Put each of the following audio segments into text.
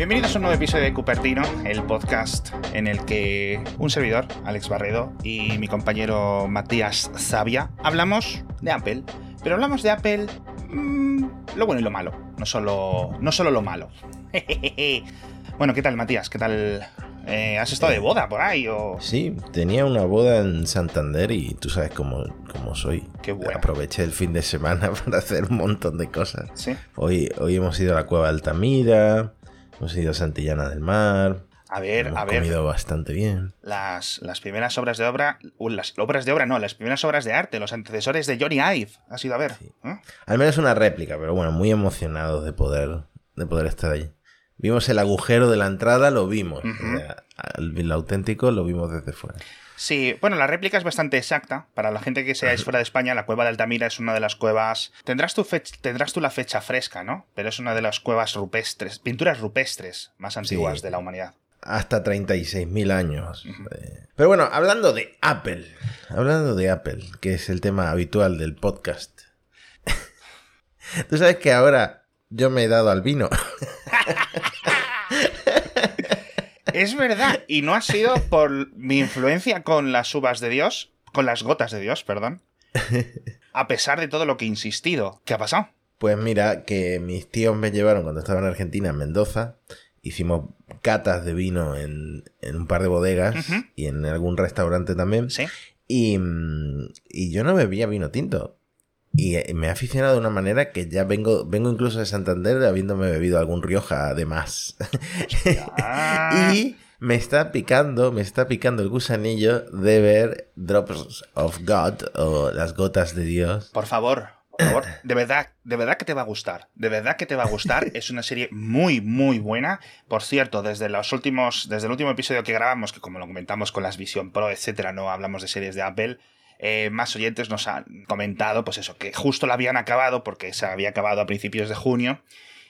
Bienvenidos a un nuevo episodio de Cupertino, el podcast en el que un servidor, Alex Barredo, y mi compañero Matías Sabia hablamos de Apple. Pero hablamos de Apple mmm, lo bueno y lo malo, no solo, no solo lo malo. bueno, ¿qué tal Matías? ¿Qué tal eh, ¿Has estado de boda por ahí? O... Sí, tenía una boda en Santander y tú sabes cómo, cómo soy. Qué bueno. Aproveché el fin de semana para hacer un montón de cosas. ¿Sí? Hoy, hoy hemos ido a la cueva de Altamira, hemos ido a Santillana del Mar. A ver, hemos a ver. comido bastante bien. Las, las primeras obras de obra, uh, las obras de obra no, las primeras obras de arte, los antecesores de Johnny Ive. Has ido a ver. ¿eh? Al menos una réplica, pero bueno, muy emocionados de poder, de poder estar allí. Vimos el agujero de la entrada, lo vimos. O sea, el, el auténtico lo vimos desde fuera. Sí, bueno, la réplica es bastante exacta. Para la gente que seáis fuera de España, la cueva de Altamira es una de las cuevas. Tendrás tu, fech- tendrás tú la fecha fresca, ¿no? Pero es una de las cuevas rupestres, pinturas rupestres más antiguas Sí. de la humanidad. Hasta 36.000 años. Eh, Pero bueno, hablando de Apple. Hablando de Apple, que es el tema habitual del podcast. Tú sabes que ahora yo me he dado al vino. Es verdad, y no ha sido por mi influencia con las uvas de Dios, con las gotas de Dios, perdón. A pesar de todo lo que he insistido. ¿Qué ha pasado? Pues mira, que mis tíos me llevaron cuando estaba en Argentina, en Mendoza. Hicimos catas de vino en, en un par de bodegas y en algún restaurante también. Sí. Y, mm, y yo no bebía vino tinto. Y eh, me he aficionado de una manera que ya vengo, vengo incluso de Santander habiéndome bebido algún Rioja además. Ah. y me está picando, me está picando el gusanillo de ver Drops of God o las gotas de Dios. Por favor, por favor, de verdad, de verdad que te va a gustar. De verdad que te va a gustar. Es una serie muy, muy buena. Por cierto, desde los últimos, desde el último episodio que grabamos, que como lo comentamos con las Vision Pro, etcétera, no hablamos de series de Apple. Eh, más oyentes nos han comentado, pues eso, que justo la habían acabado porque se había acabado a principios de junio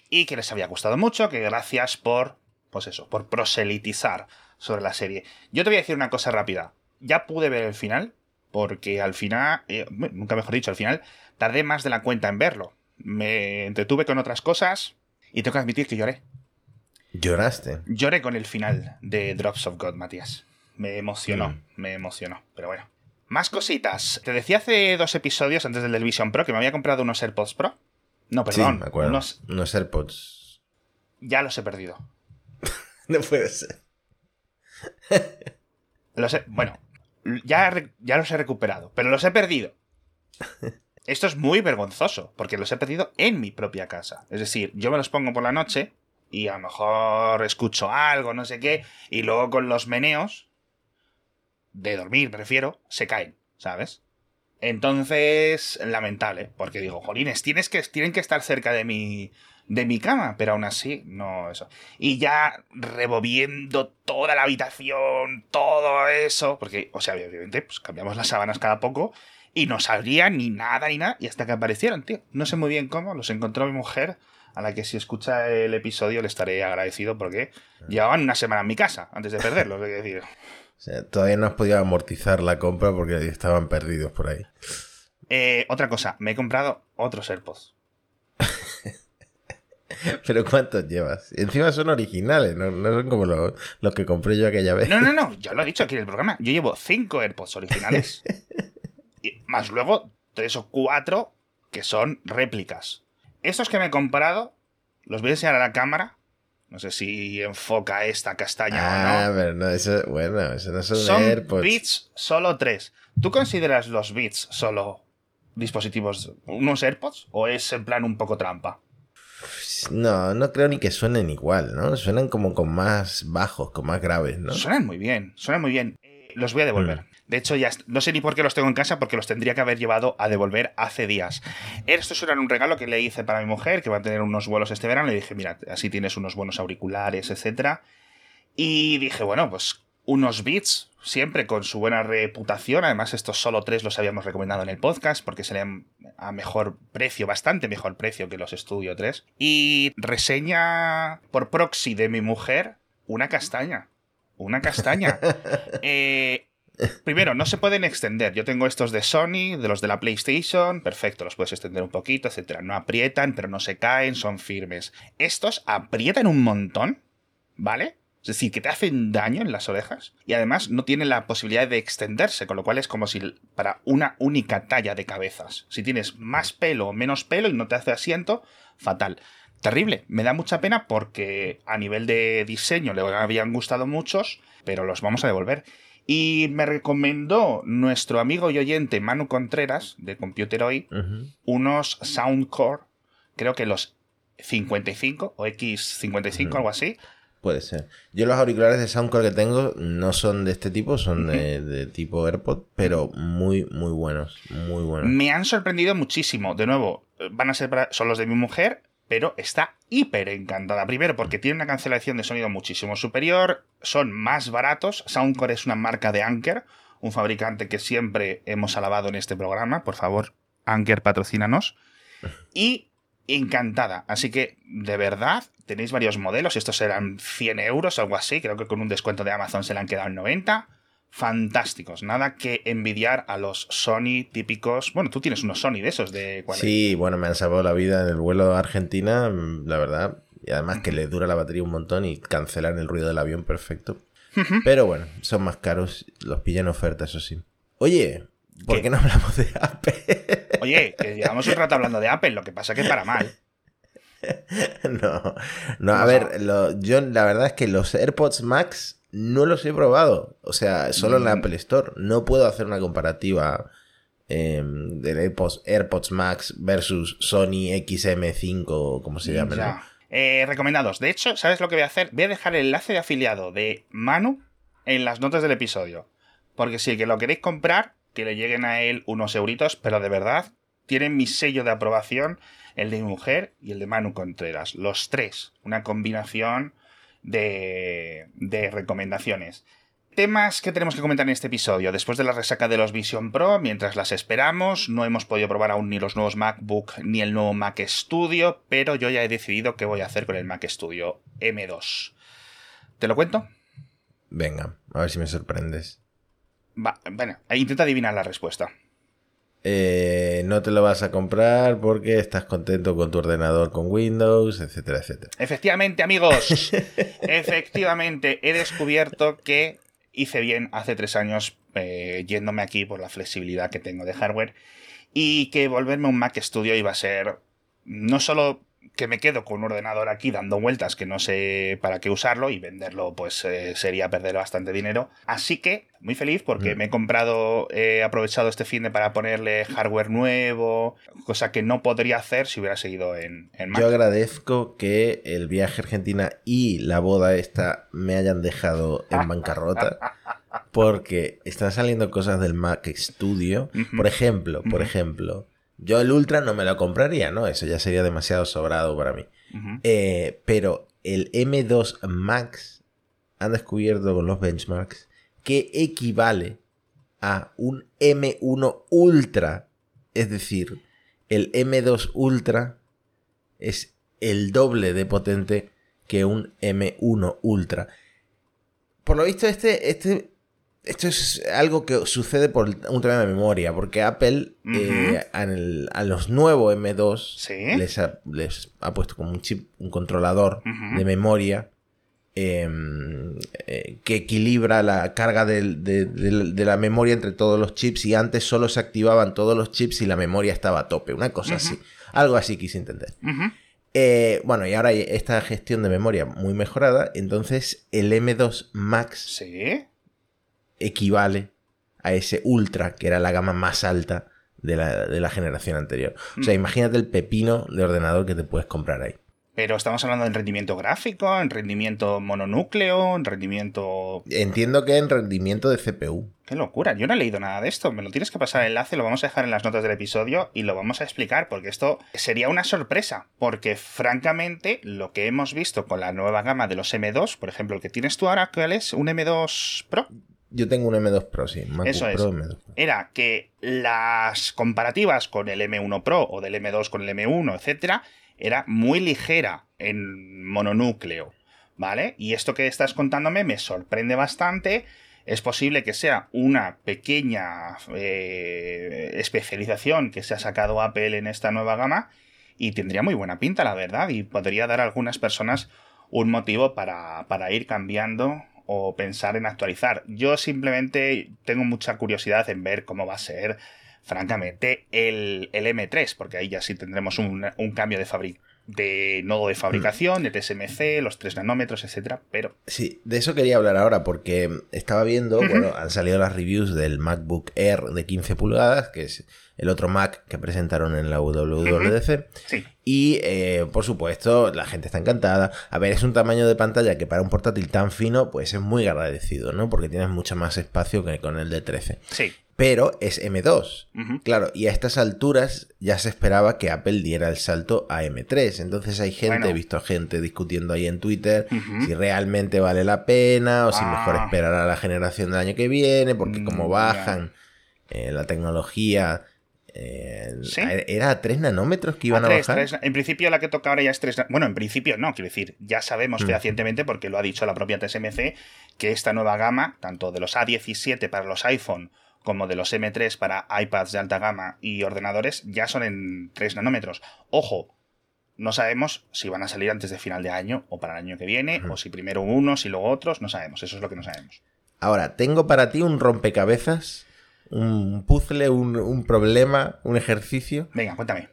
y que les había gustado mucho, que gracias por, pues eso, por proselitizar sobre la serie. Yo te voy a decir una cosa rápida. Ya pude ver el final, porque al final, eh, nunca mejor dicho, al final tardé más de la cuenta en verlo. Me entretuve con otras cosas y tengo que admitir que lloré. Lloraste. Lloré con el final de Drops of God, Matías. Me emocionó, Mm. me emocionó, pero bueno. Más cositas. Te decía hace dos episodios antes del Vision Pro que me había comprado unos AirPods Pro. No, perdón, sí, me acuerdo. unos Unos AirPods. ya los he perdido. No puede ser. Los he- bueno, ya, re- ya los he recuperado, pero los he perdido. Esto es muy vergonzoso, porque los he perdido en mi propia casa. Es decir, yo me los pongo por la noche y a lo mejor escucho algo, no sé qué, y luego con los meneos, de dormir prefiero, se caen, ¿sabes? Entonces, lamentable, porque digo, jolines, tienes que, tienen que estar cerca de mi, de mi cama, pero aún así, no eso. Y ya removiendo toda la habitación, todo eso, porque, o sea, obviamente, pues cambiamos las sábanas cada poco y no salía ni nada ni nada, y hasta que aparecieron, tío. No sé muy bien cómo, los encontró mi mujer, a la que si escucha el episodio le estaré agradecido porque llevaban una semana en mi casa antes de perderlos, es decir. O sea, todavía no has podido amortizar la compra porque estaban perdidos por ahí. Eh, otra cosa, me he comprado otros AirPods. Pero ¿cuántos llevas? Encima son originales, no, no son como los, los que compré yo aquella vez. No, no, no, yo lo he dicho aquí en el programa. Yo llevo cinco AirPods originales. y más luego tres o cuatro que son réplicas. Estos que me he comprado, los voy a enseñar a la cámara. No sé si enfoca esta castaña Ah, o no. pero no, eso, bueno, eso no son, Son AirPods. Beats solo tres. ¿Tú consideras los Beats solo dispositivos, unos AirPods? ¿O es en plan un poco trampa? No, no creo ni que suenen igual, ¿no? Suenan como con más bajos, con más graves, ¿no? Suenan muy bien, suenan muy bien. Eh, los voy a devolver. De hecho, ya no sé ni por qué los tengo en casa porque los tendría que haber llevado a devolver hace días. Estos eran un regalo que le hice para mi mujer, que va a tener unos vuelos este verano. Le dije, mira, así tienes unos buenos auriculares, etcétera. Y dije, bueno, pues unos Beats, siempre con su buena reputación. Además, estos solo tres los habíamos recomendado en el podcast porque serían a mejor precio, bastante mejor precio que los Studio 3. Y reseña por proxy de mi mujer una castaña. Una castaña. Eh, primero, no se pueden extender. Yo tengo estos de Sony, de los de la PlayStation. Perfecto, los puedes extender un poquito, etcétera. No aprietan, pero no se caen, son firmes. Estos aprietan un montón. ¿vale? Es decir, que te hacen daño en las orejas y además no tiene la posibilidad de extenderse, con lo cual es como si para una única talla de cabezas. Si tienes más pelo o menos pelo y no te hace asiento, fatal. Terrible, me da mucha pena porque a nivel de diseño le habían gustado muchos, pero los vamos a devolver. Y me recomendó nuestro amigo y oyente Manu Contreras de Computer Hoy unos Soundcore, creo que los 55 o X55, algo así, Puede ser. Yo los auriculares de Soundcore que tengo no son de este tipo, son de, tipo AirPod, pero muy, muy buenos. Muy buenos. Me han sorprendido muchísimo. De nuevo, van a ser son los de mi mujer, pero está hiper encantada. Primero, porque tiene una cancelación de sonido muchísimo superior, son más baratos. Soundcore es una marca de Anker, un fabricante que siempre hemos alabado en este programa. Por favor, Anker, patrocínanos. Y encantada. Así que, de verdad, tenéis varios modelos. Estos serán 100 euros, algo así. Creo que con un descuento de Amazon se le han quedado en 90. Fantásticos. Nada que envidiar a los Sony típicos. Bueno, tú tienes unos Sony de esos de Sí, bueno, me han salvado la vida en el vuelo a Argentina, la verdad. Y además que le dura la batería un montón y cancelan el ruido del avión perfecto. Pero bueno, son más caros. Los pillan oferta, eso sí. Oye, ¿por qué no hablamos de Apple? Oye, que llevamos un rato hablando de Apple, lo que pasa que para mal. No, no, a ver, yo la verdad es que los AirPods Max no los he probado. O sea, solo en la mm. Apple Store. No puedo hacer una comparativa eh, del AirPods, AirPods Max versus Sony XM5 o como se llame. Eh, recomendados. De hecho, ¿sabes lo que voy a hacer? Voy a dejar el enlace de afiliado de Manu en las notas del episodio. Porque si el que lo queréis comprar, que le lleguen a él unos euritos, pero de verdad tienen mi sello de aprobación, el de mi mujer y el de Manu Contreras. Los tres, una combinación de, de recomendaciones. Temas que tenemos que comentar en este episodio. Después de la resaca de los Vision Pro, mientras las esperamos, no hemos podido probar aún ni los nuevos MacBook ni el nuevo Mac Studio, pero yo ya he decidido qué voy a hacer con el Mac Studio M2. ¿Te lo cuento? Venga, a ver si me sorprendes bueno, intenta adivinar la respuesta. Eh, no te lo vas a comprar porque estás contento con tu ordenador con Windows, etcétera, etcétera. Efectivamente, amigos. efectivamente, he descubierto que hice bien hace tres años eh, yéndome aquí por la flexibilidad que tengo de hardware y que volverme un Mac Studio iba a ser no solo que me quedo con un ordenador aquí dando vueltas que no sé para qué usarlo y venderlo pues eh, sería perder bastante dinero. Así que muy feliz porque mm. me he comprado, he aprovechado este fin de para ponerle hardware nuevo, cosa que no podría hacer si hubiera seguido en, en Mac. Yo agradezco que el viaje a Argentina y la boda esta me hayan dejado en bancarrota. Porque están saliendo cosas del Mac Studio. Por ejemplo, por ejemplo, yo el Ultra no me lo compraría, ¿no? Eso ya sería demasiado sobrado para mí. Eh, pero el M2 Max han descubierto con los benchmarks que equivale a un M1 Ultra. Es decir, el M2 Ultra es el doble de potente que un M1 Ultra. Por lo visto, este, este esto es algo que sucede por un tema de memoria, porque Apple eh, a los nuevos M2 les, ha, puesto como un chip, un controlador de memoria em, eh, que equilibra la carga de, la memoria entre todos los chips y antes solo se activaban todos los chips y la memoria estaba a tope, una cosa así, algo así quise entender. Eh, bueno, y ahora hay esta gestión de memoria muy mejorada, entonces el M2 Max ¿Sí? Equivale a ese Ultra, que era la gama más alta de la, generación anterior. O sea, mm. imagínate el pepino de ordenador que te puedes comprar ahí. Pero estamos hablando en rendimiento gráfico, en rendimiento mononúcleo, en rendimiento... Entiendo que en rendimiento de CPU. Qué locura, yo no he leído nada de esto. Me lo tienes que pasar el enlace, lo vamos a dejar en las notas del episodio y lo vamos a explicar porque esto sería una sorpresa. Porque francamente lo que hemos visto con la nueva gama de los M2, por ejemplo, el que tienes tú ahora, ¿cuál es? ¿Un M2 Pro? Yo tengo un M2 Pro, sí. Eso es. Era que las comparativas con el M1 Pro o del M2 con el M1, etcétera, era muy ligera en mononúcleo. ¿Vale? Y esto que estás contándome me sorprende bastante. Es posible que sea una pequeña eh, especialización que se ha sacado Apple en esta nueva gama y tendría muy buena pinta, la verdad, y podría dar a algunas personas un motivo para, para ir cambiando o pensar en actualizar. Yo simplemente tengo mucha curiosidad en ver cómo va a ser, francamente, el, el M3, porque ahí ya sí tendremos un, un cambio de fábrica de nodo de fabricación, de TSMC, los 3 nanómetros, etcétera, pero... Sí, de eso quería hablar ahora porque estaba viendo, bueno, han salido las reviews del MacBook Air de 15 pulgadas, que es el otro Mac que presentaron en la WWDC. Sí. Y, eh, por supuesto, la gente está encantada. A ver, es un tamaño de pantalla que para un portátil tan fino, pues es muy agradecido, ¿no? Porque tienes mucho más espacio que con el de 13. Sí. Pero es M2. Ujú. Claro, y a estas alturas ya se esperaba que Apple diera el salto a M3. Entonces hay gente, Bueno. he visto a gente discutiendo ahí en Twitter si realmente vale la pena o si Ah. mejor esperar a la generación del año que viene, porque Mm, como bajan eh, la tecnología... eh, ¿Sí? ¿Era a 3 nanómetros que iban a, A tres, bajar? tres- en principio la que toca ahora ya es 3 Bueno, en principio no, quiero decir, ya sabemos Mm. fehacientemente, porque lo ha dicho la propia TSMC, que esta nueva gama, tanto de los A17 para los iPhone como de los M3 para iPads de alta gama y ordenadores, ya son en 3 nanómetros. Ojo, no sabemos si van a salir antes de final de año o para el año que viene, o si primero unos y luego otros, no sabemos, eso es lo que no sabemos. Ahora, tengo para ti un rompecabezas, un puzzle, un, un problema, un ejercicio Venga, cuéntame.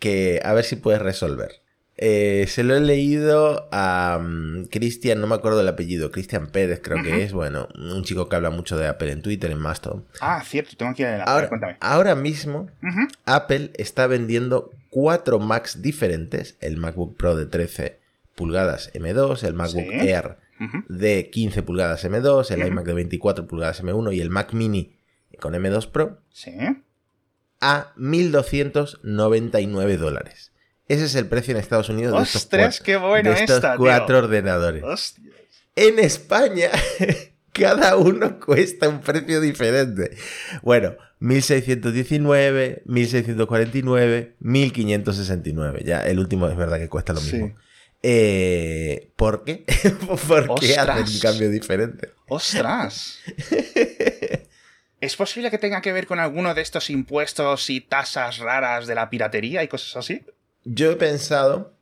que a ver si puedes resolver. Eh, se lo he leído a mm, Cristian, no me acuerdo del apellido, Cristian Pérez creo que es, bueno, un chico que habla mucho de Apple en Twitter, en Mastodon. Ah, cierto, tengo aquí el enlace, Ahora, cuéntame. ahora mismo. Apple está vendiendo cuatro Macs diferentes, el MacBook Pro de 13 pulgadas M2, el MacBook Sí. Air de 15 pulgadas M2, el iMac de 24 pulgadas M1 y el Mac Mini con M2 Pro Sí. a 1.299 dólares. Ese es el precio en Estados Unidos de estos, Ostras, cua- qué bueno de estos esta, tío. cuatro ordenadores. En España, cada uno cuesta un precio diferente. Bueno, 1.619, 1.649, 1.569. Ya, el último es verdad que cuesta lo Sí. mismo. Eh, ¿Por qué? ¿Por qué hacen un cambio diferente? ¡Ostras! ¿Es posible que tenga que ver con alguno de estos impuestos y tasas raras de la piratería y cosas así? Yo he pensado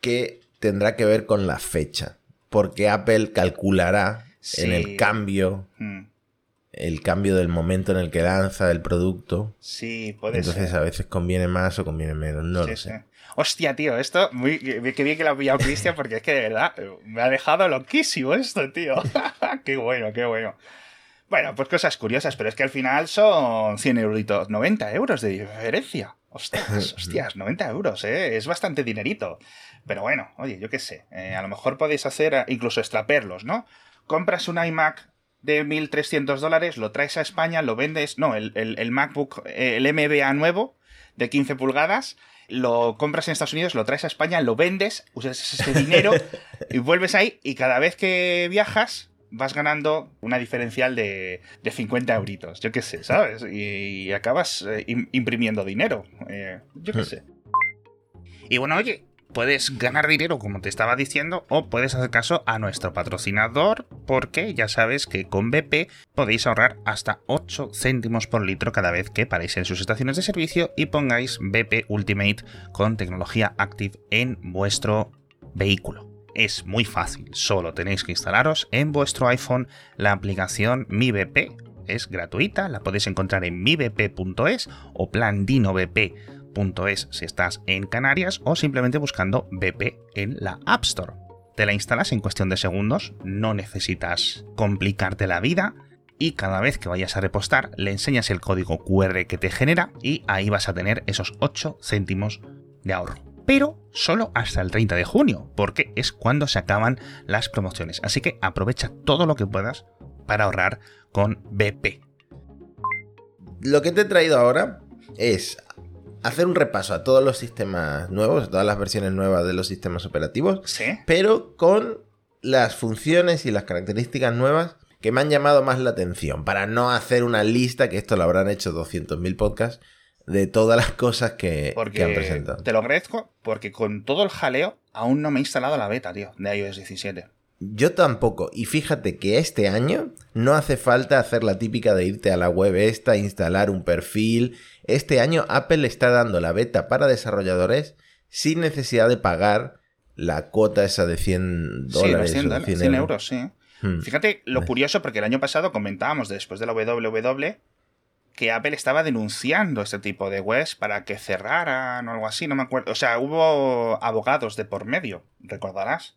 que tendrá que ver con la fecha, porque Apple calculará Sí. en el cambio, Mm, el cambio del momento en el que lanza el producto. Sí, puede Entonces ser. a veces conviene más o conviene menos, no Sí, lo sí. sé. Hostia, tío, esto, muy, qué qué bien que lo ha pillado Cristian, porque es que de verdad eh, me ha dejado loquísimo esto, tío. qué bueno, qué bueno. Bueno, pues cosas curiosas, pero es que al final son 100 euritos, 90 euros de diferencia. Ostras, hostias, 90 euros, ¿eh? Es bastante dinerito. Pero bueno, oye, yo qué sé. eh, a lo mejor podéis hacer incluso extraperlos, ¿no? Compras un iMac de 1.300 dólares, lo traes a España, lo vendes... No, el, el- el MacBook, eh, el MBA nuevo de 15 pulgadas, lo compras en Estados Unidos, lo traes a España, lo vendes, usas ese dinero y vuelves ahí y cada vez que viajas vas ganando una diferencial de, de 50 euritos, yo qué sé, ¿sabes? Y, y acabas eh, im- imprimiendo dinero, eh, yo qué sé. Y bueno, oye, puedes ganar dinero como te estaba diciendo o puedes hacer caso a nuestro patrocinador porque ya sabes que con BP podéis ahorrar hasta 8 céntimos por litro cada vez que paréis en sus estaciones de servicio y pongáis BP Ultimate con tecnología Active en vuestro vehículo. Es muy fácil, solo tenéis que instalaros en vuestro iPhone la aplicación Mi BP. Es gratuita, la podéis encontrar en mibp.es o plandinobp.es si estás en Canarias o simplemente buscando BP en la App Store. Te la instalas en cuestión de segundos, no necesitas complicarte la vida y cada vez que vayas a repostar le enseñas el código QR que te genera y ahí vas a tener esos 8 céntimos de ahorro. Pero solo hasta el 30 de junio, porque es cuando se acaban las promociones. Así que aprovecha todo lo que puedas para ahorrar con BP. Lo que te he traído ahora es hacer un repaso a todos los sistemas nuevos, a todas las versiones nuevas de los sistemas operativos, ¿Sí? pero con las funciones y las características nuevas que me han llamado más la atención, para no hacer una lista, que esto lo habrán hecho 200.000 podcasts, de todas las cosas que, Porque que han presentado. te lo agradezco porque con todo el jaleo aún no me he instalado la beta, tío, de iOS 17. Yo tampoco. Y fíjate que este año no hace falta hacer la típica de irte a la web esta, instalar un perfil. Este año Apple está dando la beta para desarrolladores sin necesidad de pagar la cuota esa de 100 dólares. Sí, 100, o 100, 100 euros, sí. Hmm. Fíjate lo curioso, porque el año pasado comentábamos después de la WWW que Apple estaba denunciando este tipo de webs para que cerraran o algo así, no me acuerdo. O sea, hubo abogados de por medio, recordarás.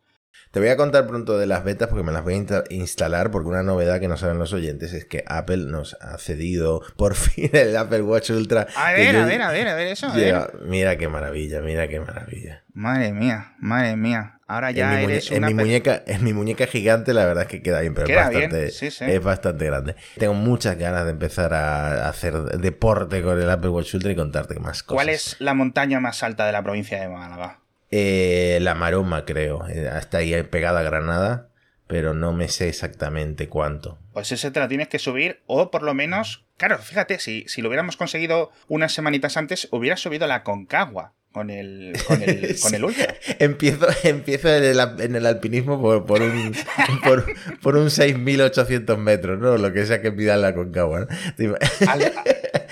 Te voy a contar pronto de las betas porque me las voy a insta- instalar porque una novedad que no saben los oyentes es que Apple nos ha cedido por fin el Apple Watch Ultra. A ver, yo a ver, a ver, a ver eso. a ver. lleva- Mira qué maravilla, mira qué maravilla. Madre mía, madre mía. Ahora ya en mi, eres en una mi per- muñeca, en mi muñeca gigante la verdad es que queda bien, pero Queda es, bastante, bien, sí, sí. es bastante grande. Tengo muchas ganas de empezar a hacer deporte con el Apple Watch Ultra y contarte más cosas. ¿Cuál es la montaña más alta de la provincia de Málaga? Eh, la Maroma, creo. Eh, Está ahí pegada a Granada, pero no me sé exactamente cuánto. Pues ese te la tienes que subir, o por lo menos. Claro, fíjate, si, si lo hubiéramos conseguido unas semanitas antes, hubiera subido la Concagua con el, con el, con el Ultra. Empiezo, empiezo en, el, en el alpinismo por, por un, por, por un 6.800 metros, ¿no? Lo que sea que pida la Concagua.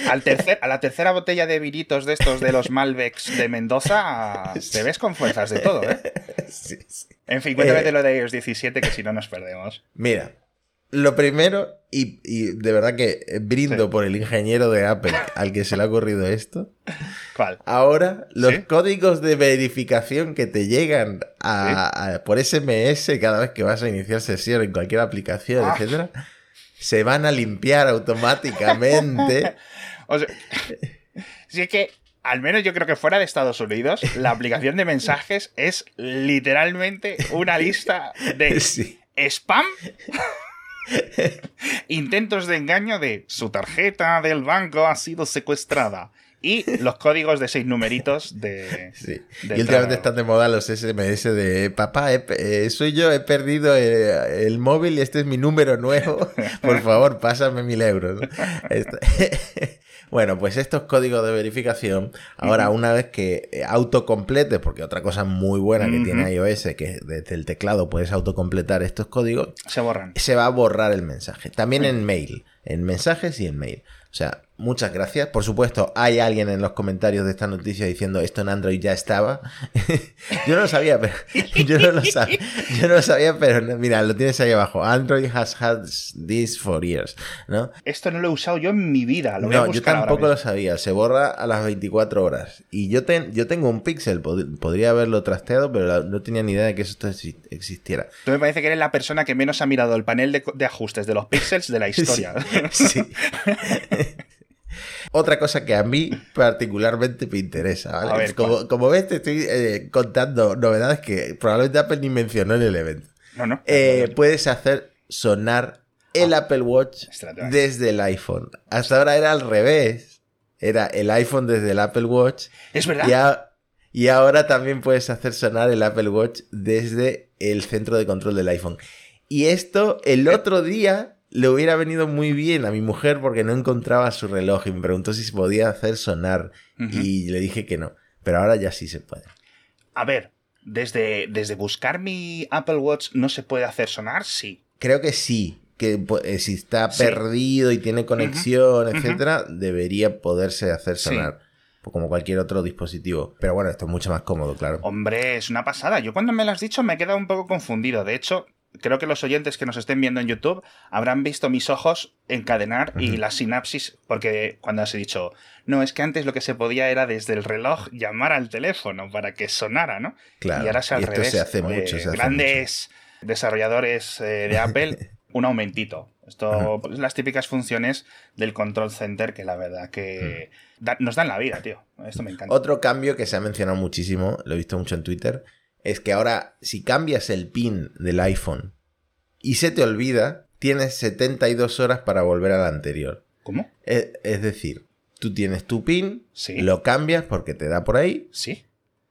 Al tercer, a la tercera botella de vinitos de estos de los Malbecs de Mendoza, te ves con fuerzas de todo, ¿eh? sí, sí. En fin, cuéntame Eh. de lo de iOS 17, que si no nos perdemos. Mira, lo primero, y, y de verdad que brindo Sí. por el ingeniero de Apple al que se le ha ocurrido esto. ¿Cuál? Ahora, los ¿Sí? códigos de verificación que te llegan a- a- por SMS cada vez que vas a iniciar sesión en cualquier aplicación, Ah. etcétera, se van a limpiar automáticamente. O sea, si es que, al menos yo creo que fuera de Estados Unidos, la aplicación de mensajes es literalmente una lista de Sí. spam, intentos de engaño de su tarjeta del banco ha sido secuestrada y los códigos de seis numeritos de... Sí. Y últimamente están de moda los SMS de papá, he eh, soy yo, he perdido eh, el, móvil y este es mi número nuevo. Por favor, pásame mil euros. ¿no? Esto- Bueno, pues estos códigos de verificación, ahora una vez que eh, autocompletes, porque otra cosa muy buena que tiene iOS, que desde el teclado puedes autocompletar estos códigos, Se borran. se va a borrar el mensaje. También en mail, en mensajes y en mail. O sea, muchas gracias. Por supuesto, hay alguien en los comentarios de esta noticia diciendo esto en Android ya estaba. yo no lo sabía, pero yo no lo sabía. Yo no lo sabía, pero no- mira, lo tienes ahí abajo. Android has had this for years, ¿no? Esto no lo he usado yo en mi vida. Lo voy a No, yo buscar ahora tampoco lo sabía. Se borra a las 24 horas. Y yo, ten- yo tengo un Pixel, pod- podría haberlo trasteado, pero no tenía ni idea de que esto exi- existiera. Tú me parece que eres la persona que menos ha mirado el panel de, de ajustes de los píxeles de la historia. Sí. Otra cosa que a mí particularmente me interesa, ¿vale? A ver, como, ves, te estoy eh, contando novedades que probablemente Apple ni mencionó en el evento. No, no. Eh, puedes hacer sonar el Apple Watch desde el iPhone. Hasta ahora era al revés. Era el iPhone desde el Apple Watch. es verdad. Y, a- y ahora también puedes hacer sonar el Apple Watch desde el centro de control del iPhone. Y esto el otro día le hubiera venido muy bien a mi mujer porque no encontraba su reloj y me preguntó si se podía hacer sonar. Y le dije que no. Pero ahora ya sí se puede. A ver, desde, desde buscar mi Apple Watch no se puede hacer sonar, sí. Creo que sí. Que po- eh, si está Sí. perdido y tiene conexión, ujú. etcétera, debería poderse hacer sonar. Pues Como cualquier otro dispositivo. Pero bueno, esto es mucho más cómodo, claro. Hombre, es una pasada. Yo cuando me lo has dicho me he quedado un poco confundido. De hecho, creo que los oyentes que nos estén viendo en YouTube habrán visto mis ojos encadenar y la sinapsis, porque cuando has dicho, no, es que antes lo que se podía era desde el reloj llamar al teléfono para que sonara, ¿no? Claro. y ahora es al esto revés. se hace mucho. Se hace grandes desarrolladores eh, de Apple, un aumentito. Esto pues, las típicas funciones del control center que la verdad que da- nos dan la vida, tío. Esto me encanta. Otro cambio que se ha mencionado muchísimo, lo he visto mucho en Twitter, es que ahora si cambias el pin del iPhone y se te olvida, tienes 72 horas para volver al anterior. ¿Cómo? Es, es decir, tú tienes tu pin, Sí. lo cambias porque te da por ahí Sí,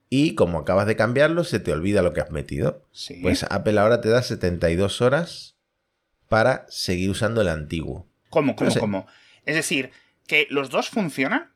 y como acabas de cambiarlo se te olvida lo que has metido. sí. Pues Apple ahora te da 72 horas para seguir usando el antiguo. ¿Cómo, cómo, cómo? Es decir, que los dos funcionan.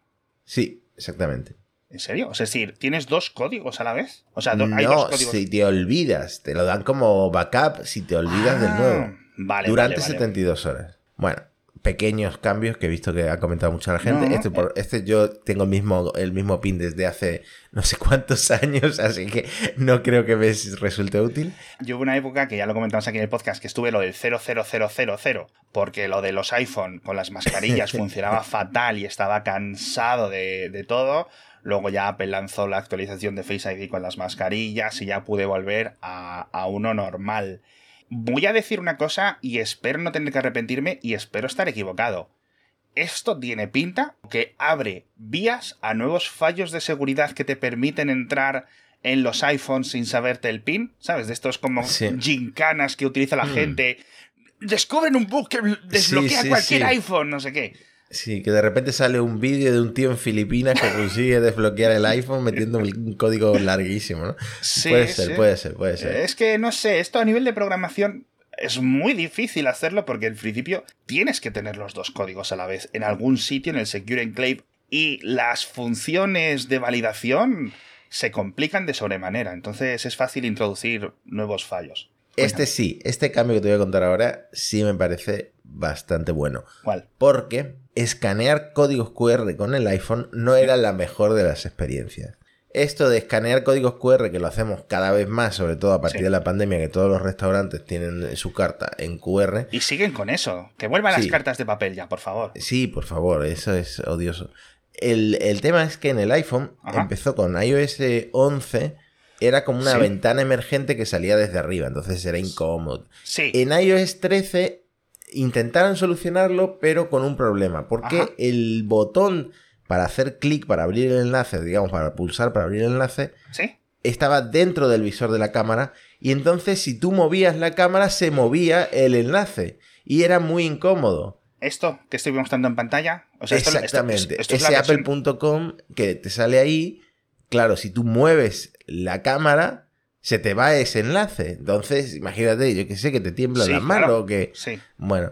Sí, exactamente. ¿En serio? Es decir, ¿tienes dos códigos a la vez? O sea, do- hay dos No, códigos. si te olvidas, te lo dan como backup si te olvidas del Ah, nuevo. Vale, durante vale, vale. 72 horas. Bueno, pequeños cambios que he visto que ha comentado mucha la gente. No, este, por, este yo tengo el mismo, el mismo pin desde hace no sé cuántos años, así que no creo que me resulte útil. Yo hubo una época que ya lo comentamos aquí en el podcast, que estuve lo del 00000, porque lo de los iPhone con las mascarillas funcionaba fatal y estaba cansado de, de todo. Luego ya Apple lanzó la actualización de Face ID con las mascarillas y ya pude volver a, a uno normal. Voy a decir una cosa y espero no tener que arrepentirme y espero estar equivocado. Esto tiene pinta que abre vías a nuevos fallos de seguridad que te permiten entrar en los iPhones sin saberte el pin, ¿sabes? De estos como Sí. gincanas que utiliza la Mm. gente. Descubren un bug que desbloquea Sí, sí, cualquier iPhone, no sé qué. Sí, que de repente sale un vídeo de un tío en Filipinas que consigue desbloquear el iPhone metiendo un código larguísimo, ¿no? Sí, puede ser, sí. puede ser, puede ser. Es que no sé, esto a nivel de programación es muy difícil hacerlo porque en principio tienes que tener los dos códigos a la vez en algún sitio en el Secure Enclave y las funciones de validación se complican de sobremanera, entonces es fácil introducir nuevos fallos. Este sí, este cambio que te voy a contar ahora sí me parece bastante bueno. ¿Cuál? Porque escanear códigos QR con el iPhone no era la mejor de las experiencias. Esto de escanear códigos QR, que lo hacemos cada vez más, sobre todo a partir Sí. de la pandemia, que todos los restaurantes tienen su carta en QR. Y siguen con eso, que vuelvan las cartas de papel ya, por favor. Sí, por favor, eso es odioso. El, el tema es que en el iPhone Ajá. empezó con iOS 11, era como una Sí. ventana emergente que salía desde arriba, entonces era incómodo. Sí, En iOS 13 intentaron solucionarlo, pero con un problema, porque Ajá. el botón para hacer clic, para abrir el enlace, digamos, para pulsar, para abrir el enlace, sí. estaba dentro del visor de la cámara, y entonces si tú movías la cámara, se movía el enlace, y era muy incómodo. Esto que estoy mostrando en pantalla, o sea, esto- esto- Exactamente. esto es Ese versión- apple.com que te sale ahí, claro, si tú mueves la cámara, se te va ese enlace. Entonces, imagínate, yo que sé, que te tiembla Sí, la mano claro. o que... Sí. Bueno,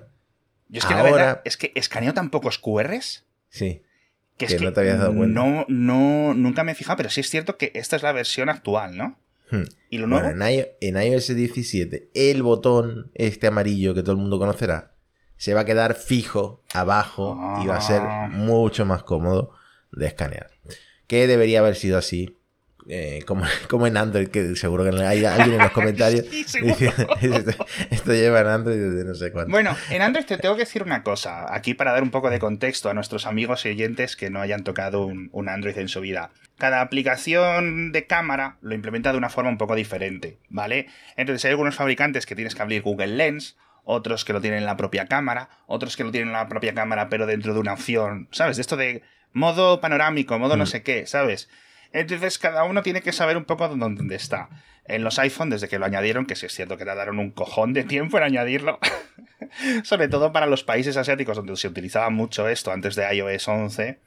Yo es que la Ahora- verdad es que escaneo tan pocos QRs sí. que es Que que no te habías dado cuenta. No, no, nunca me he fijado, pero sí es cierto que esta es la versión actual, ¿no? Hmm. Y lo nuevo, Bueno, en iOS 17, el botón este amarillo que todo el mundo conocerá, se va a quedar fijo abajo y va a ser Ah. mucho más cómodo de escanear. Que debería haber sido así. Eh, como, como en Android, que seguro que hay alguien en los comentarios Sí, diciendo, esto, esto lleva en Android desde no sé cuánto. Bueno, en Android te tengo que decir una cosa, aquí para dar un poco de contexto a nuestros amigos y oyentes que no hayan tocado un, un Android en su vida. Cada aplicación de cámara lo implementa de una forma un poco diferente, ¿vale? Entonces hay algunos fabricantes que tienes que abrir Google Lens, otros que lo tienen en la propia cámara, otros que lo tienen en la propia cámara pero dentro de una opción, ¿sabes? De esto de modo panorámico, modo no Mm. sé qué, ¿sabes? Entonces cada uno tiene que saber un poco dónde está. En los iPhone, desde que lo añadieron, que sí es cierto que tardaron un cojón de tiempo en añadirlo, sobre todo para los países asiáticos donde se utilizaba mucho esto antes de iOS 11,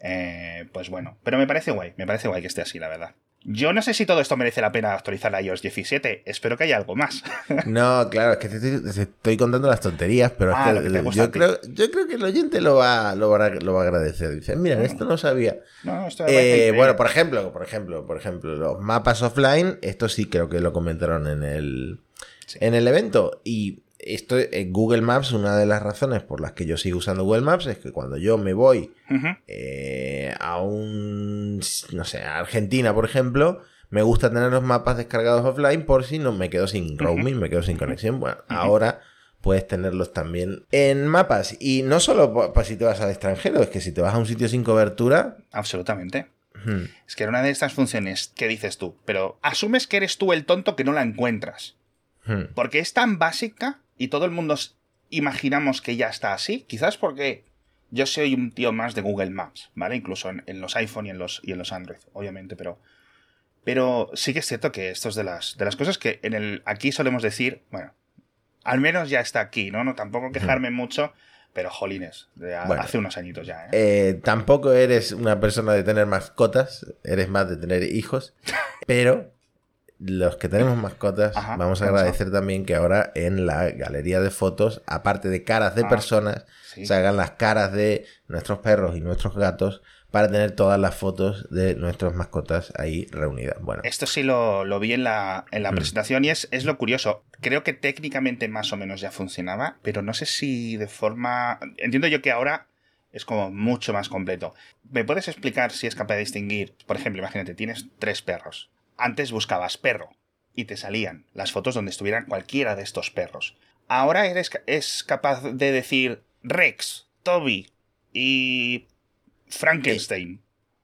eh, pues bueno, pero me parece guay, me parece guay que esté así, la verdad. Yo no sé si todo esto merece la pena actualizar a iOS 17, espero que haya algo más. No, claro, es que te estoy, te estoy contando las tonterías, pero Ah, es lo que, yo, creo, yo creo que el oyente lo va, lo va, a, lo va a agradecer. Dice, mira, Mm. esto no sabía. No, esto Eh, bueno, por ejemplo, por ejemplo, por ejemplo, los mapas offline, esto sí creo que lo comentaron en el, Sí. en el evento. Y esto en Google Maps, una de las razones por las que yo sigo usando Google Maps es que cuando yo me voy eh, a un, no sé, a Argentina, por ejemplo, me gusta tener los mapas descargados offline por si no me quedo sin roaming, me quedo sin conexión. Bueno, ahora puedes tenerlos también en mapas. Y no solo para si te vas al extranjero, es que si te vas a un sitio sin cobertura... Absolutamente. Es que era una de estas funciones que dices tú, pero asumes que eres tú el tonto que no la encuentras. Porque es tan básica y todo el mundo imaginamos que ya está así. Quizás porque yo soy un tío más de Google Maps, ¿vale? Incluso en, en los iPhone y en los, y en los Android, obviamente, pero. Pero sí que es cierto que esto es de las, de las cosas que en el, aquí solemos decir, bueno, al menos ya está aquí, ¿no? No tampoco quejarme mucho, pero jolines, de a- Bueno. hace unos añitos ya, ¿eh? Eh, tampoco eres una persona de tener mascotas, eres más de tener hijos, pero los que tenemos mascotas, Ajá, vamos a agradecer también que ahora en la galería de fotos, aparte de caras de Ah, personas, Sí. se hagan las caras de nuestros perros y nuestros gatos para tener todas las fotos de nuestras mascotas ahí reunidas. Bueno, Esto sí lo, lo vi en la, en la Mm. presentación y es, es lo curioso. Creo que técnicamente más o menos ya funcionaba, pero no sé si de forma... Entiendo yo que ahora es como mucho más completo. ¿Me puedes explicar si es capaz de distinguir? Por ejemplo, imagínate, tienes tres perros. Antes buscabas perro y te salían las fotos donde estuvieran cualquiera de estos perros. Ahora eres es capaz de decir Rex, Toby y Frankenstein.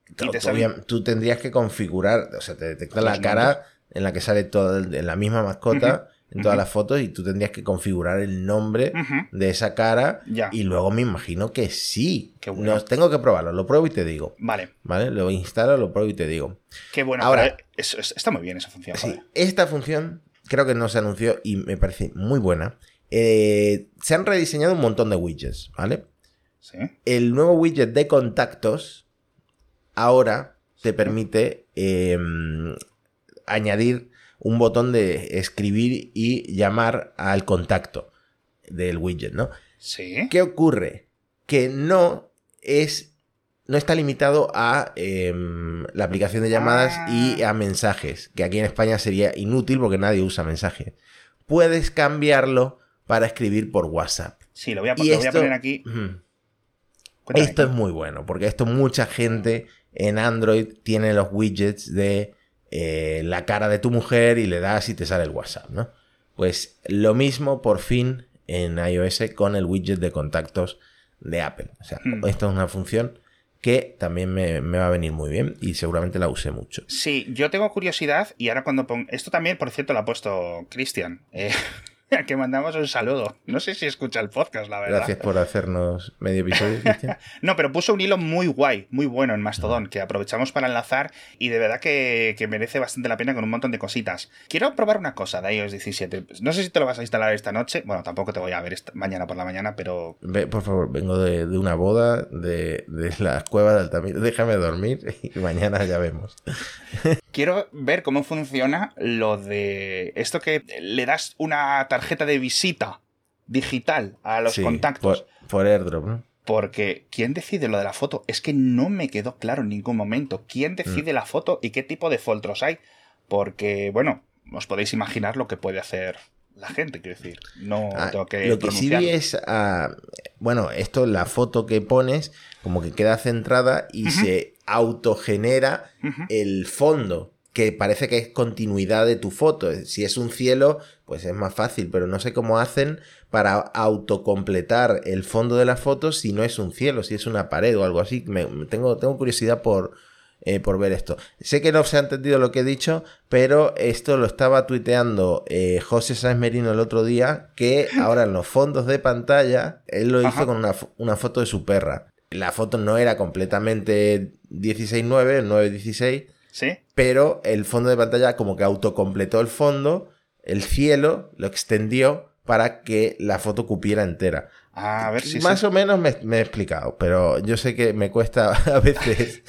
Y te tú, tendrías que configurar, o sea, te detecta la cara en la que sale toda en la misma mascota en todas las fotos y tú tendrías que configurar el nombre de esa cara Ya. y luego me imagino que sí. Qué bueno. No, tengo que probarlo, lo pruebo y te digo. Vale, ¿Vale? Lo instalo, lo pruebo y te digo. qué bueno. Ahora- pero es- es- está muy bien esa función. Sí, joder. esta función creo que no se anunció y me parece muy buena. Eh, se han rediseñado un montón de widgets, ¿vale? Sí. El nuevo widget de contactos ahora te permite eh, añadir un botón de escribir y llamar al contacto del widget, ¿no? Sí. ¿Qué ocurre? Que no es. No está limitado a em, la aplicación de llamadas Ah. y a mensajes, que aquí en España sería inútil porque nadie usa mensajes. Puedes cambiarlo para escribir por WhatsApp. Sí, lo voy a, voy poner aquí. Esto es muy bueno, porque esto mucha gente en Android tiene los widgets de eh, la cara de tu mujer y le das y te sale el WhatsApp, ¿no? Pues lo mismo por fin en iOS con el widget de contactos de Apple. O sea, Hmm. esto es una función que también me, me va a venir muy bien y seguramente la use mucho. Sí, yo tengo curiosidad y ahora cuando pongo... Esto también, por cierto, lo ha puesto Cristian. Eh, a que mandamos un saludo. No sé si escucha el podcast, la verdad. Gracias por hacernos medio episodio. No, pero puso un hilo muy guay, muy bueno en Mastodon, que aprovechamos para enlazar y de verdad que, que merece bastante la pena con un montón de cositas. Quiero probar una cosa de iOS 17. No sé si te lo vas a instalar esta noche. Bueno, tampoco te voy a ver esta- mañana por la mañana, pero Ve, por favor, vengo de, de una boda de, de las cuevas de Altamira. Déjame dormir y mañana ya vemos. quiero ver cómo funciona lo de esto que le das una tarjeta de visita digital a los Sí, contactos. Por, por airdrop, ¿no? Porque ¿quién decide lo de la foto? Es que no me quedó claro en ningún momento. ¿Quién Mm. decide la foto y qué tipo de filtros hay? Porque, bueno, os podéis imaginar lo que puede hacer la gente, quiero decir. No Ah, tengo que lo que sí es, ah, bueno, esto, la foto que pones, como que queda centrada y se autogenera Ujú. el fondo, que parece que es continuidad de tu foto. Si es un cielo, pues es más fácil, pero no sé cómo hacen para autocompletar el fondo de la foto si no es un cielo, si es una pared o algo así. Me, tengo, tengo curiosidad por, eh, por ver esto. Sé que no se ha entendido lo que he dicho, pero esto lo estaba tuiteando eh, José Sáenz Merino el otro día, que ahora en los fondos de pantalla, él lo hizo con una, una foto de su perra. La foto no era completamente 16.9, 9.16, ¿Sí? pero el fondo de pantalla como que autocompletó el fondo, el cielo lo extendió para que la foto cupiera entera. Ah, a ver si... Más o menos me, me he explicado, pero yo sé que me cuesta a veces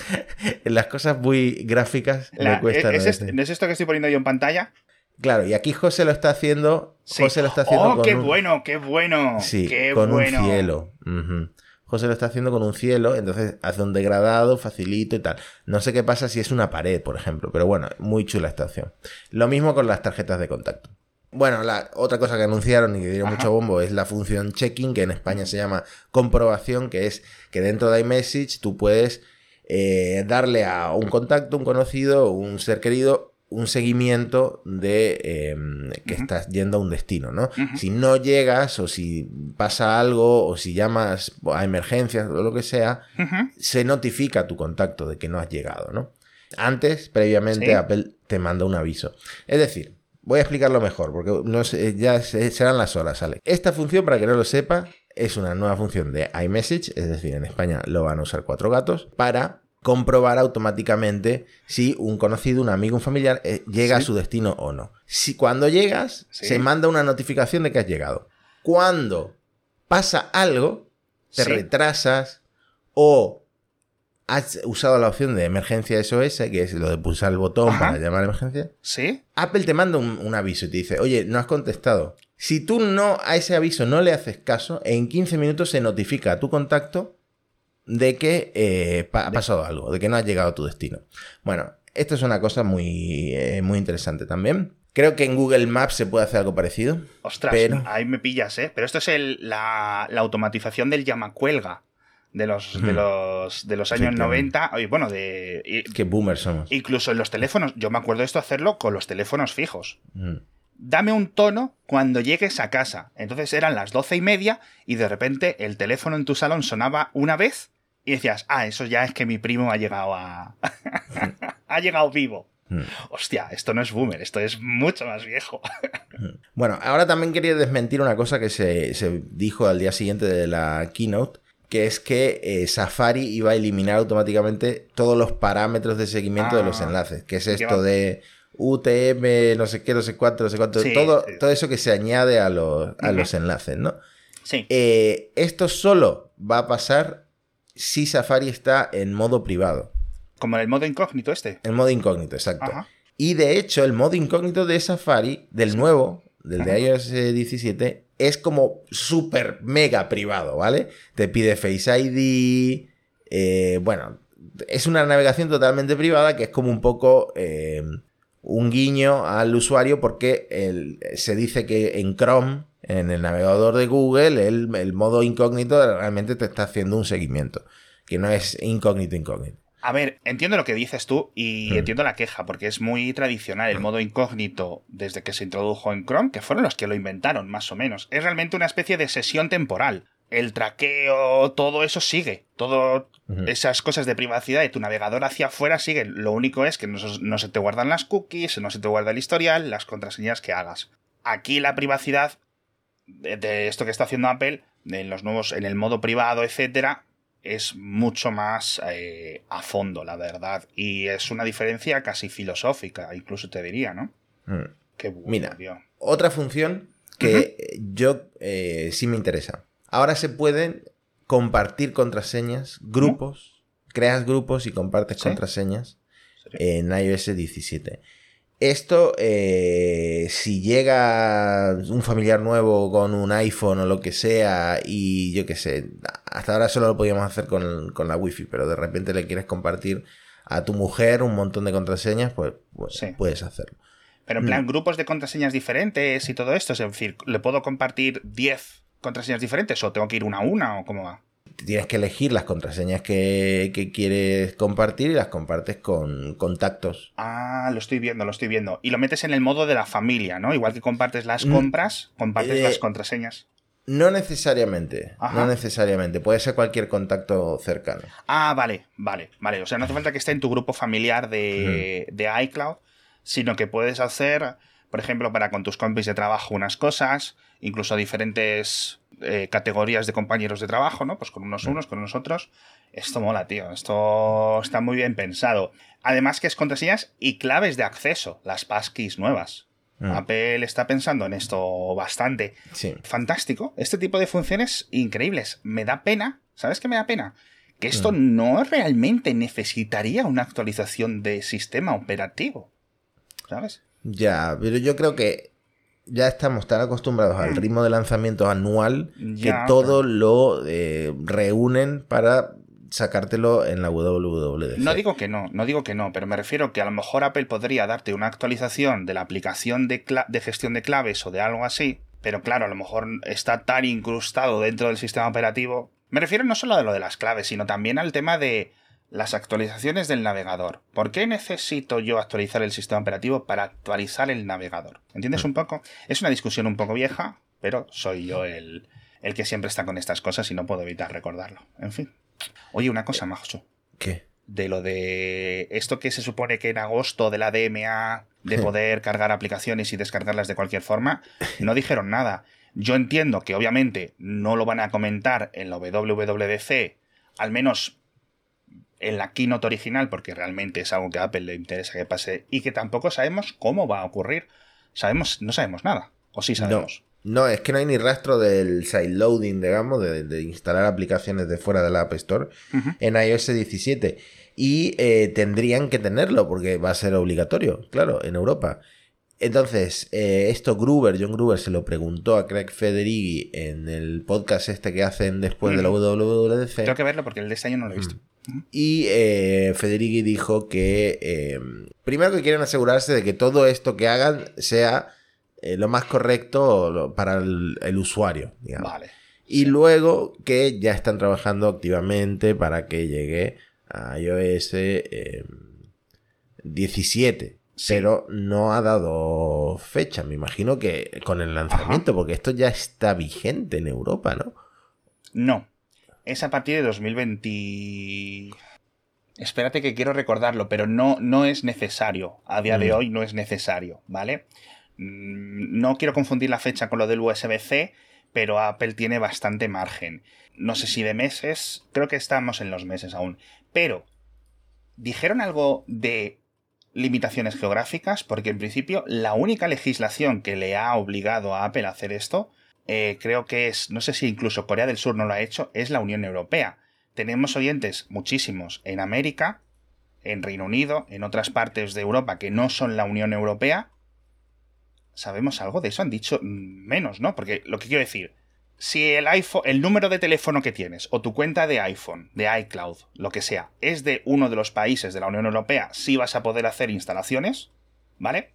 en las cosas muy gráficas La- me cuesta. ¿es, es- ¿no es esto que estoy poniendo yo en pantalla? Claro, y aquí José lo está haciendo. Sí. José lo está haciendo ¡Oh, con qué un, bueno, qué bueno! sí, qué con bueno. un cielo. Ujú. José lo está haciendo con un cielo, entonces hace un degradado, facilito y tal. No sé qué pasa si es una pared, por ejemplo, pero bueno, muy chula esta opción. Lo mismo con las tarjetas de contacto. Bueno, la otra cosa que anunciaron y que dieron Ajá. mucho bombo es la función checking, que en España se llama comprobación, que es que dentro de iMessage tú puedes eh, darle a un contacto, un conocido, un ser querido, un seguimiento de eh, que estás yendo a un destino, ¿no? Si no llegas o si pasa algo o si llamas a emergencias o lo que sea, se notifica a tu contacto de que no has llegado, ¿no? Antes, previamente, Sí. Apple te manda un aviso. Es decir, voy a explicarlo mejor, porque no sé, ya se- serán las horas, ¿sale? Esta función, para que no lo sepa, es una nueva función de iMessage, es decir, en España lo van a usar cuatro gatos, para comprobar automáticamente si un conocido, un amigo, un familiar eh, llega a su destino o no. Si cuando llegas, Sí. se manda una notificación de que has llegado. Cuando pasa algo, te Sí. retrasas o has usado la opción de emergencia SOS, que es lo de pulsar el botón Ajá. para llamar a emergencia, ¿Sí? Apple te manda un, un aviso y te dice, oye, no has contestado. Si tú no a ese aviso no le haces caso, en 15 minutos se notifica a tu contacto de que eh, pa- ha pasado algo, de que no has llegado a tu destino. Bueno, esto es una cosa muy, eh, muy interesante también. Creo que en Google Maps se puede hacer algo parecido. Ostras, Pero- ahí me pillas, ¿eh? Pero esto es el- la, la automatización del llamacuelga de los, de Ujú. los, de los años Efectivamente. 90. Y bueno, de. y- Qué boomers somos. incluso en los teléfonos. Yo me acuerdo de esto hacerlo con los teléfonos fijos. Mm. Dame un tono cuando llegues a casa. Entonces eran las doce y media y de repente el teléfono en tu salón sonaba una vez y decías, ah, eso ya es que mi primo ha llegado a. ha llegado vivo. Mm. Hostia, esto no es boomer, esto es mucho más viejo. Bueno, ahora también quería desmentir una cosa que se, se dijo al día siguiente de la keynote, que es que eh, Safari iba a eliminar automáticamente todos los parámetros de seguimiento de los Ah, enlaces, que es esto de UTM, no sé qué, no sé cuánto, no sé cuánto, Sí, todo, sí. todo eso que se añade a los, a los enlaces, ¿no? Sí. Eh, esto solo va a pasar si Safari está en modo privado, Como en el modo incógnito este. en modo incógnito, exacto. Ajá. Y de hecho, el modo incógnito de Safari, del nuevo, del de iOS 17, es como súper mega privado, ¿vale? Te pide Face ID. eh, bueno, es una navegación totalmente privada que es como un poco eh, un guiño al usuario porque el- se dice que en Chrome, en el navegador de Google, el, el modo incógnito realmente te está haciendo un seguimiento, que no es incógnito incógnito. A ver, entiendo lo que dices tú y Mm. entiendo la queja, porque es muy tradicional el modo incógnito desde que se introdujo en Chrome, que fueron los que lo inventaron, más o menos. Es realmente una especie de sesión temporal. El traqueo, todo eso sigue. Ujú. esas cosas de privacidad de tu navegador hacia afuera siguen. Lo único es que no se te guardan las cookies, no se te guarda el historial, las contraseñas que hagas. Aquí la privacidad de, de esto que está haciendo Apple, en los nuevos, en el modo privado, etcétera, es mucho más eh, a fondo, la verdad. Y es una diferencia casi filosófica, incluso te diría, ¿no? Mm. Qué bueno, Mira. tío. Otra función que yo eh, sí me interesa. Ahora se pueden compartir contraseñas, grupos, creas grupos y compartes ¿Sí? contraseñas en iOS 17. Esto, eh, si llega un familiar nuevo con un iPhone o lo que sea, y yo qué sé, hasta ahora solo lo podíamos hacer con, con la Wi-Fi, pero de repente le quieres compartir a tu mujer un montón de contraseñas, pues, pues Sí. puedes hacerlo. Pero en plan, grupos de contraseñas diferentes y todo esto, es decir, ¿le puedo compartir 10 contraseñas diferentes o tengo que ir una a una o cómo va? Tienes que elegir las contraseñas que, que quieres compartir y las compartes con contactos. Ah, lo estoy viendo, lo estoy viendo. Y lo metes en el modo de la familia, ¿no? Igual que compartes las Mm. compras, compartes Eh, las contraseñas. No necesariamente, Ajá. no necesariamente, puede ser cualquier contacto cercano. Ah, vale, vale, vale. O sea, no hace falta que esté en tu grupo familiar de, de iCloud, sino que puedes hacer, por ejemplo, para con tus compis de trabajo unas cosas, incluso diferentes eh, categorías de compañeros de trabajo, ¿no? Pues con unos unos, con unos otros. Esto mola, tío. Esto está muy bien pensado. Además que es contraseñas y claves de acceso, las passkeys nuevas. Mm, Apple está pensando en esto bastante. Sí. Fantástico. Este tipo de funciones increíbles. Me da pena. ¿Sabes qué me da pena? Que esto Mm. no realmente necesitaría una actualización de sistema operativo. ¿Sabes? Ya, pero yo creo que ya estamos tan acostumbrados al Mm. ritmo de lanzamiento anual que todo lo eh, reúnen para sacártelo en la WWDC. No digo que no, no digo que no, pero me refiero que a lo mejor Apple podría darte una actualización de la aplicación de, de gestión de claves o de algo así, pero claro, a lo mejor está tan incrustado dentro del sistema operativo. Me refiero no solo a lo de las claves, sino también al tema de las actualizaciones del navegador. ¿Por qué necesito yo actualizar el sistema operativo para actualizar el navegador? ¿Entiendes un poco? Es una discusión un poco vieja, pero soy yo el, el que siempre está con estas cosas y no puedo evitar recordarlo. En fin. Oye, una cosa, Majo ¿Qué? de lo de esto que se supone que en agosto de la DMA de poder cargar aplicaciones y descargarlas de cualquier forma, no dijeron nada. Yo entiendo que obviamente no lo van a comentar en la WWDC, al menos en la keynote original, porque realmente es algo que a Apple le interesa que pase y que tampoco sabemos cómo va a ocurrir. Sabemos, no sabemos nada. O sí sabemos. No, es que no hay ni rastro del sideloading, digamos, de, de instalar aplicaciones de fuera de la App Store en iOS 17. Y eh, tendrían que tenerlo porque va a ser obligatorio, claro, en Europa. Entonces, eh, esto Gruber, John Gruber, se lo preguntó a Craig Federighi en el podcast este que hacen después de la WWDC. Tengo que verlo porque el de este año no lo he visto. Y eh, Federighi dijo que eh, primero que quieren asegurarse de que todo esto que hagan sea eh, lo más correcto para el, el usuario. Digamos. Vale. Y luego que ya están trabajando activamente para que llegue a iOS eh, 17. Sí. Pero no ha dado fecha, me imagino que con el lanzamiento, porque esto ya está vigente en Europa, ¿no? No. Es a partir de 2020. Espérate que quiero recordarlo, pero no, no es necesario. A día de Mm. hoy no es necesario, ¿vale? Mm, No quiero confundir la fecha con lo del USB-C, pero Apple tiene bastante margen. No sé si de meses, creo que estamos en los meses aún. Pero, ¿dijeron algo de limitaciones geográficas? Porque en principio la única legislación que le ha obligado a Apple a hacer esto eh, creo que es, no sé si incluso Corea del Sur no lo ha hecho, es la Unión Europea. Tenemos oyentes muchísimos en América, en Reino Unido, en otras partes de Europa que no son la Unión Europea. ¿Sabemos algo de eso? Han dicho menos, ¿no? Porque lo que quiero decir, si el iPhone, el número de teléfono que tienes o tu cuenta de iPhone, de iCloud, lo que sea, es de uno de los países de la Unión Europea, sí vas a poder hacer instalaciones, ¿vale?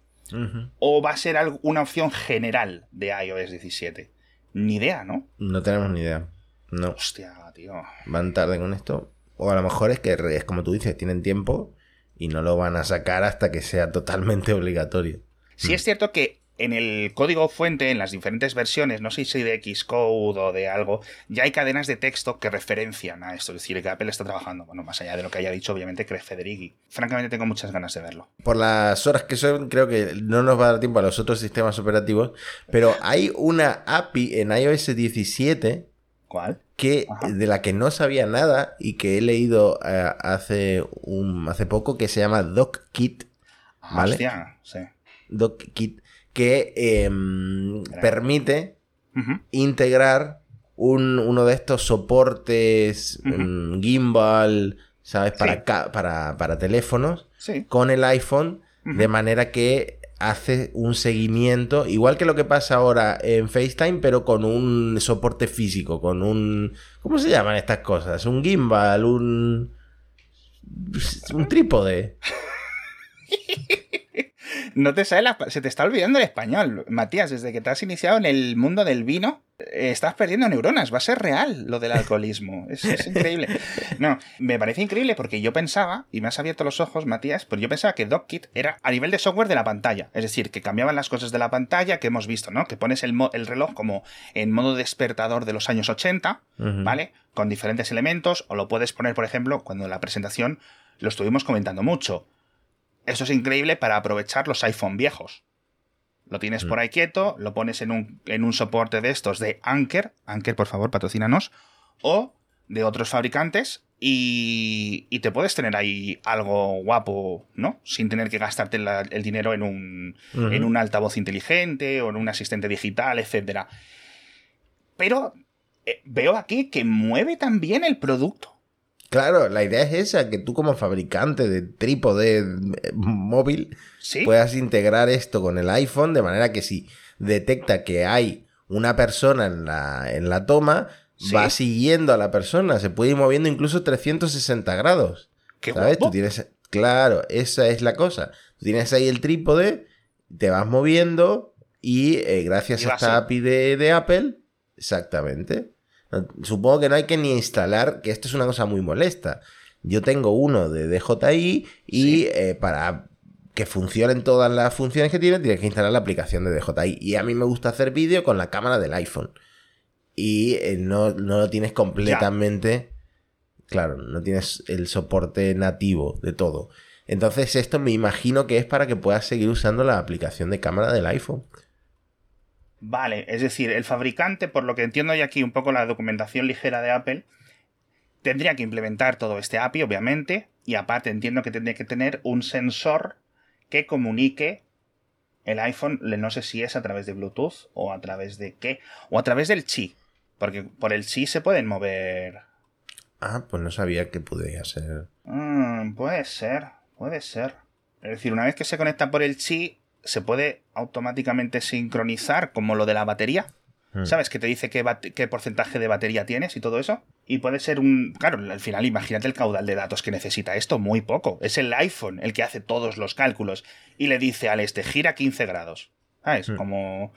¿O va a ser una opción general de iOS 17? Ni idea, ¿no? No tenemos ni idea. No. Hostia, tío. van tarde con esto. O a lo mejor es que es como tú dices, tienen tiempo y no lo van a sacar hasta que sea totalmente obligatorio. Sí es cierto que en el código fuente, en las diferentes versiones, no sé si de Xcode o de algo, ya hay cadenas de texto que referencian a esto. Es decir, que Apple está trabajando. Bueno, más allá de lo que haya dicho, obviamente, Craig Federighi. Francamente, tengo muchas ganas de verlo. Por las horas que son, creo que no nos va a dar tiempo a los otros sistemas operativos, pero hay una API en iOS 17 ¿Cuál? que Ajá. de la que no sabía nada y que he leído eh, hace un hace poco que se llama DocKit, Ah, Vale. Hostia, sí. DocKit que em, permite integrar un- uno de estos soportes mm, gimbal, ¿sabes? Para, Sí. ca- para, para teléfonos Sí. con el iPhone, de manera que hace un seguimiento, igual que lo que pasa ahora en FaceTime, pero con un soporte físico, con un... ¿Cómo se llaman estas cosas? Un gimbal, un... Un trípode. No te sale la- se te está olvidando el español, Matías. Desde que te has iniciado en el mundo del vino, estás perdiendo neuronas. Va a ser real lo del alcoholismo. Es, es increíble. No, me parece increíble porque yo pensaba, y me has abierto los ojos, Matías, pues yo pensaba que DocKit era a nivel de software de la pantalla. Es decir, que cambiaban las cosas de la pantalla que hemos visto, ¿no? Que pones el, reloj como en modo despertador de los años 80, Ujú. ¿vale? Con diferentes elementos, o lo puedes poner, por ejemplo, cuando en la presentación lo estuvimos comentando mucho. Esto es increíble para aprovechar los iPhone viejos. Lo tienes por ahí quieto, lo pones en un, en un soporte de estos de Anker, Anker por favor patrocínanos, o de otros fabricantes y, y te puedes tener ahí algo guapo, ¿no? Sin tener que gastarte la- el dinero en un, en un altavoz inteligente o en un asistente digital, etcétera. Pero eh, veo aquí que mueve también el producto. Claro, la idea es esa, que tú como fabricante de trípode eh, móvil ¿Sí? puedas integrar esto con el iPhone de manera que si detecta que hay una persona en la, en la toma, Sí. va siguiendo a la persona, se puede ir moviendo incluso 360 grados. Qué ¿Sabes? guapo. Tú tienes, claro, esa es la cosa. Tú tienes ahí el trípode, te vas moviendo y eh, gracias Y a esta. API de, de Apple, exactamente. Supongo que no hay que ni instalar, que esto es una cosa muy molesta. Yo tengo uno de DJI y Sí. eh, para que funcionen todas las funciones que tiene, tienes que instalar la aplicación de DJI. Y a mí me gusta hacer vídeo con la cámara del iPhone. Y eh, no, no lo tienes completamente. Claro, no tienes el soporte nativo de todo. Entonces, esto me imagino que es para que puedas seguir usando la aplicación de cámara del iPhone. Vale, es decir, el fabricante, por lo que entiendo ya aquí un poco la documentación ligera de Apple, tendría que implementar todo este API, obviamente, y aparte entiendo que tendría que tener un sensor que comunique el iPhone, le- no sé si es a través de Bluetooth o a través de qué, o a través del Qi, porque por el Qi se pueden mover. Ah, pues no sabía que podía ser. Mm, puede ser, puede ser. Es decir, una vez que se conecta por el Qi, se puede automáticamente sincronizar como lo de la batería. Hmm. ¿Sabes? Que te dice qué, porcentaje de batería tienes y todo eso. Y puede ser un... Claro, al final imagínate el caudal de datos que necesita esto, muy poco. Es el iPhone el que hace todos los cálculos y le dice al este, gira 15 grados. ¿Sabes? Hmm. Como,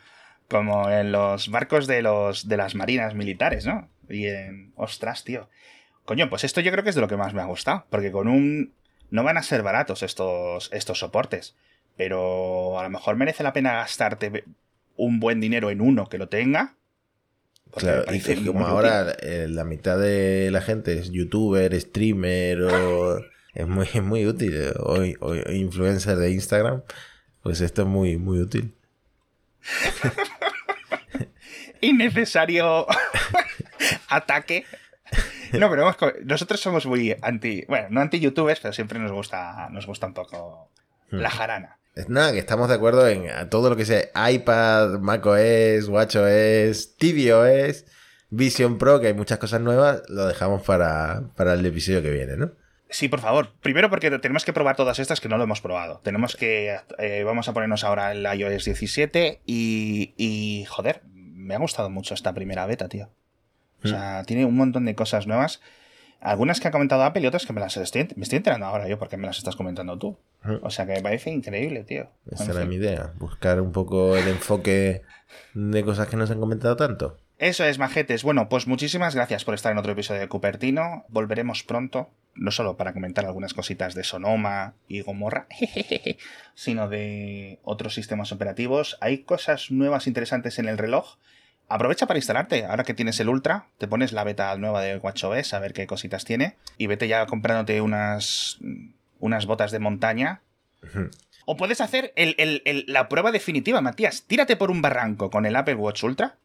como en los barcos de, los, de las marinas militares, ¿no? Y en... Ostras, tío. Coño, pues esto yo creo que es de lo que más me ha gustado. Porque con un... No van a ser baratos estos, estos soportes. Pero a lo mejor merece la pena gastarte un buen dinero en uno que lo tenga. Claro, y que como ahora eh, la mitad de la gente es youtuber, streamer o es muy, es muy útil eh, o, o- influencer de Instagram, pues esto es muy, muy útil. innecesario ataque. No, pero vamos nosotros somos muy anti, bueno, no anti youtubers, pero siempre nos gusta, nos gusta un poco la jarana. Es nada, que estamos de acuerdo en todo lo que sea iPad, macOS, watchOS, tvOS, Vision Pro, que hay muchas cosas nuevas, lo dejamos para, para el episodio que viene, ¿no? Sí, por favor. Primero porque tenemos que probar todas estas que no lo hemos probado. Tenemos que, eh, vamos a ponernos ahora el iOS 17 y, y, joder, me ha gustado mucho esta primera beta, tío. O sea, tiene un montón de cosas nuevas. Algunas que ha comentado Apple y otras que me las estoy, me estoy enterando ahora yo porque me las estás comentando tú. O sea que me parece increíble, tío. Esa En era mi idea, buscar un poco el enfoque de cosas que no se han comentado tanto. Eso es, majetes. Bueno, pues muchísimas gracias por estar en otro episodio de Cupertino. Volveremos pronto, no solo para comentar algunas cositas de Sonoma y Gomorra, sino de otros sistemas operativos. Hay cosas nuevas interesantes en el reloj. Aprovecha para instalarte. Ahora que tienes el Ultra, te pones la beta nueva de WatchOS a ver qué cositas tiene. Y vete ya comprándote unas, unas botas de montaña. O puedes hacer el- el- el- la prueba definitiva, Matías. Tírate por un barranco con el Apple Watch Ultra.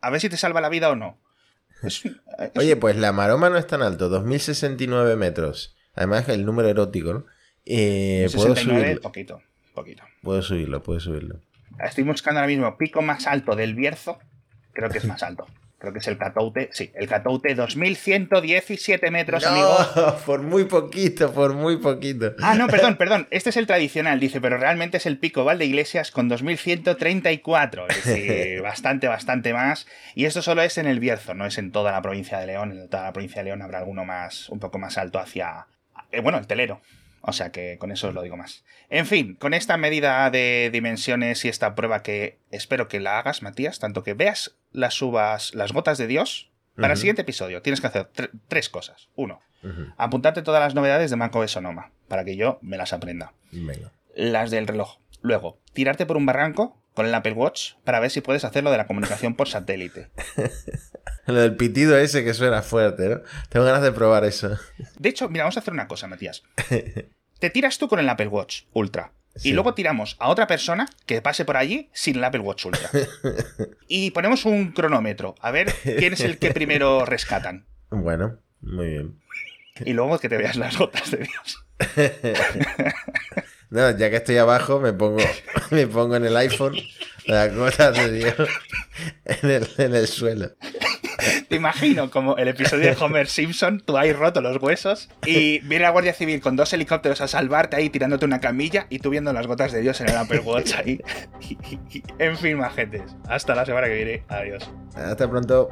A ver si te salva la vida o no. Es- es- Oye, pues la maroma no es tan alto, 2069 metros. Además, el número erótico, ¿no? Eh, puedo 69, subirlo, poquito, poquito. puedo subirlo, puedo subirlo. Estoy buscando ahora mismo pico más alto del Bierzo. Creo que es más alto. Creo que es el Catoute. Sí, el Catoute 2117 metros, amigo. No, por muy poquito, por muy poquito. Ah, no, perdón, perdón. Este es el tradicional, dice, pero realmente es el pico Val de Iglesias con 2134. Es decir, bastante, bastante más. Y esto solo es en el Bierzo, no es en toda la provincia de León. En toda la provincia de León habrá alguno más, un poco más alto hacia. eh, bueno, el telero. O sea que con eso os lo digo más. En fin, con esta medida de dimensiones y esta prueba que espero que la hagas, Matías, tanto que veas las uvas, las gotas de Dios. Para el siguiente episodio tienes que hacer tre- tres cosas. Uno, apuntarte todas las novedades de macOS Sonoma, para que yo me las aprenda. Venga. Las del reloj. Luego, tirarte por un barranco con el Apple Watch para ver si puedes hacerlo de la comunicación por satélite. Lo del pitido ese que suena fuerte, ¿no? Tengo ganas de probar eso. De hecho, mira, vamos a hacer una cosa, Matías. Te tiras tú con el Apple Watch Ultra. Sí. Y luego tiramos a otra persona que pase por allí sin el Apple Watch Ultra. Y ponemos un cronómetro. A ver quién es el que primero rescatan. Bueno, muy bien. Y luego que te veas las gotas de Dios. No, ya que estoy abajo, me pongo, me pongo en el iPhone las gotas de Dios en el, en el suelo. Te imagino como el episodio de Homer Simpson, tú ahí roto los huesos y viene la Guardia Civil con dos helicópteros a salvarte ahí tirándote una camilla y tú viendo las gotas de Dios en el Apple Watch ahí. en fin, majetes. Hasta la semana que viene. Adiós. Hasta pronto.